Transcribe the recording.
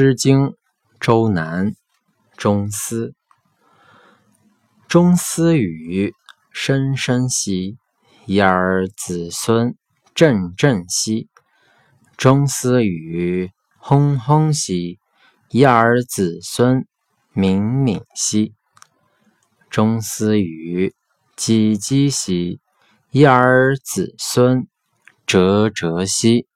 诗经·周南·钟思。钟思与声声兮，一儿子孙振振兮。钟思与轰轰兮，一儿子孙敏敏兮。钟思与唧唧兮，一儿子孙哲哲兮。